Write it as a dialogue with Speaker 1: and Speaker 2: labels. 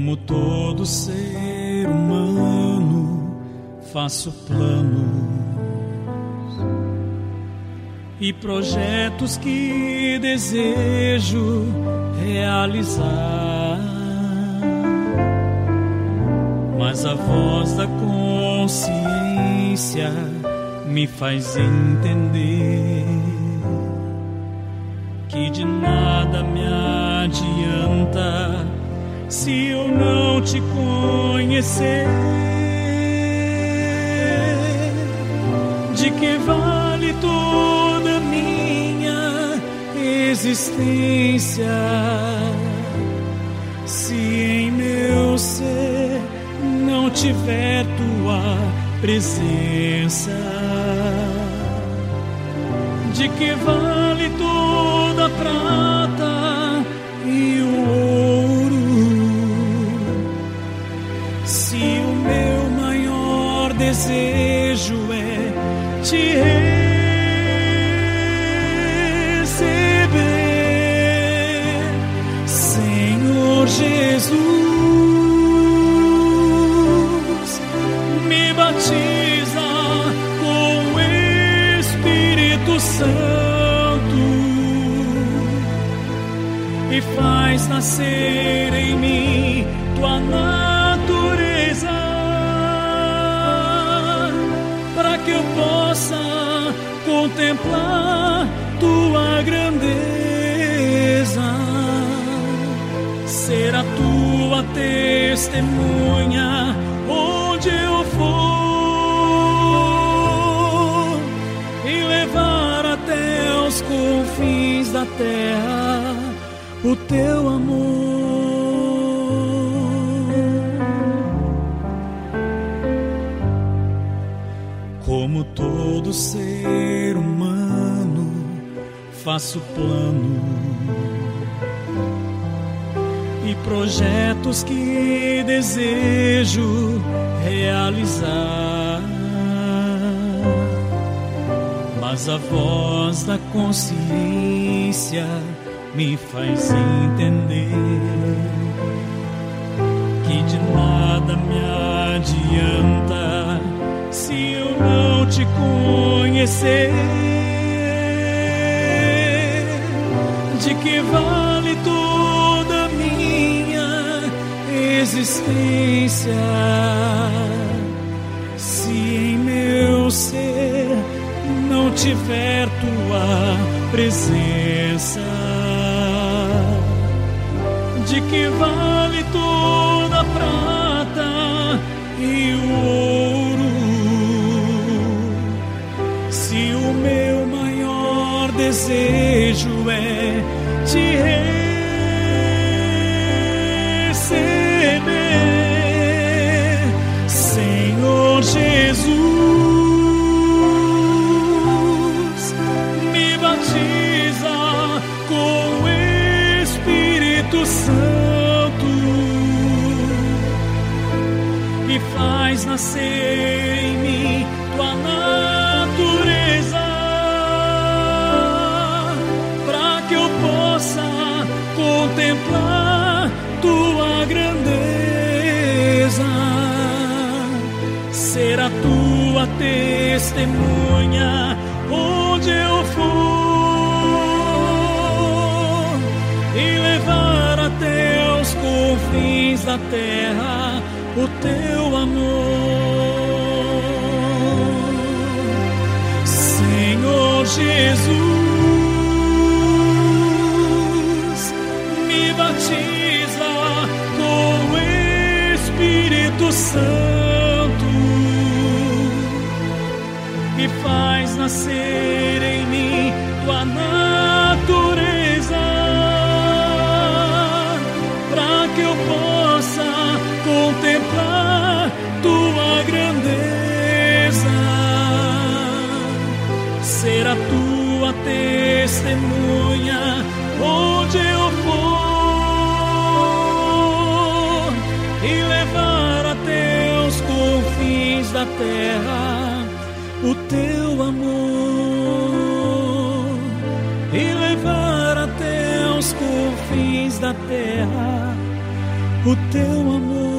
Speaker 1: Como todo ser humano, faço planos e projetos que desejo realizar. Mas a voz da consciência me faz entender que de nada me adianta se eu não te conhecer. De que vale toda minha existência se em meu ser não tiver tua presença? De que vale desejo é te receber, Senhor Jesus, me batiza com o Espírito Santo e faz nascer em mim tua natureza, para que eu possa contemplar tua grandeza, ser a tua testemunha onde eu for e levar até os confins da terra o teu amor. Todo ser humano, faço plano e projetos que desejo realizar. Mas a voz da consciência me faz entender conhecer. De que vale toda minha existência se em meu ser não tiver tua presença? De que vale toda a prata e o ouro maior desejo é te receber, Senhor Jesus, me batiza com o Espírito Santo e faz nascer tua testemunha onde eu for e levar até os confins da terra o teu amor, Senhor Jesus, me batiza com o Espírito Santo e faz nascer em mim tua natureza, para que eu possa contemplar tua grandeza, ser a tua testemunha onde eu for e levar até os confins da terra o teu amor e levar até os confins da terra o teu amor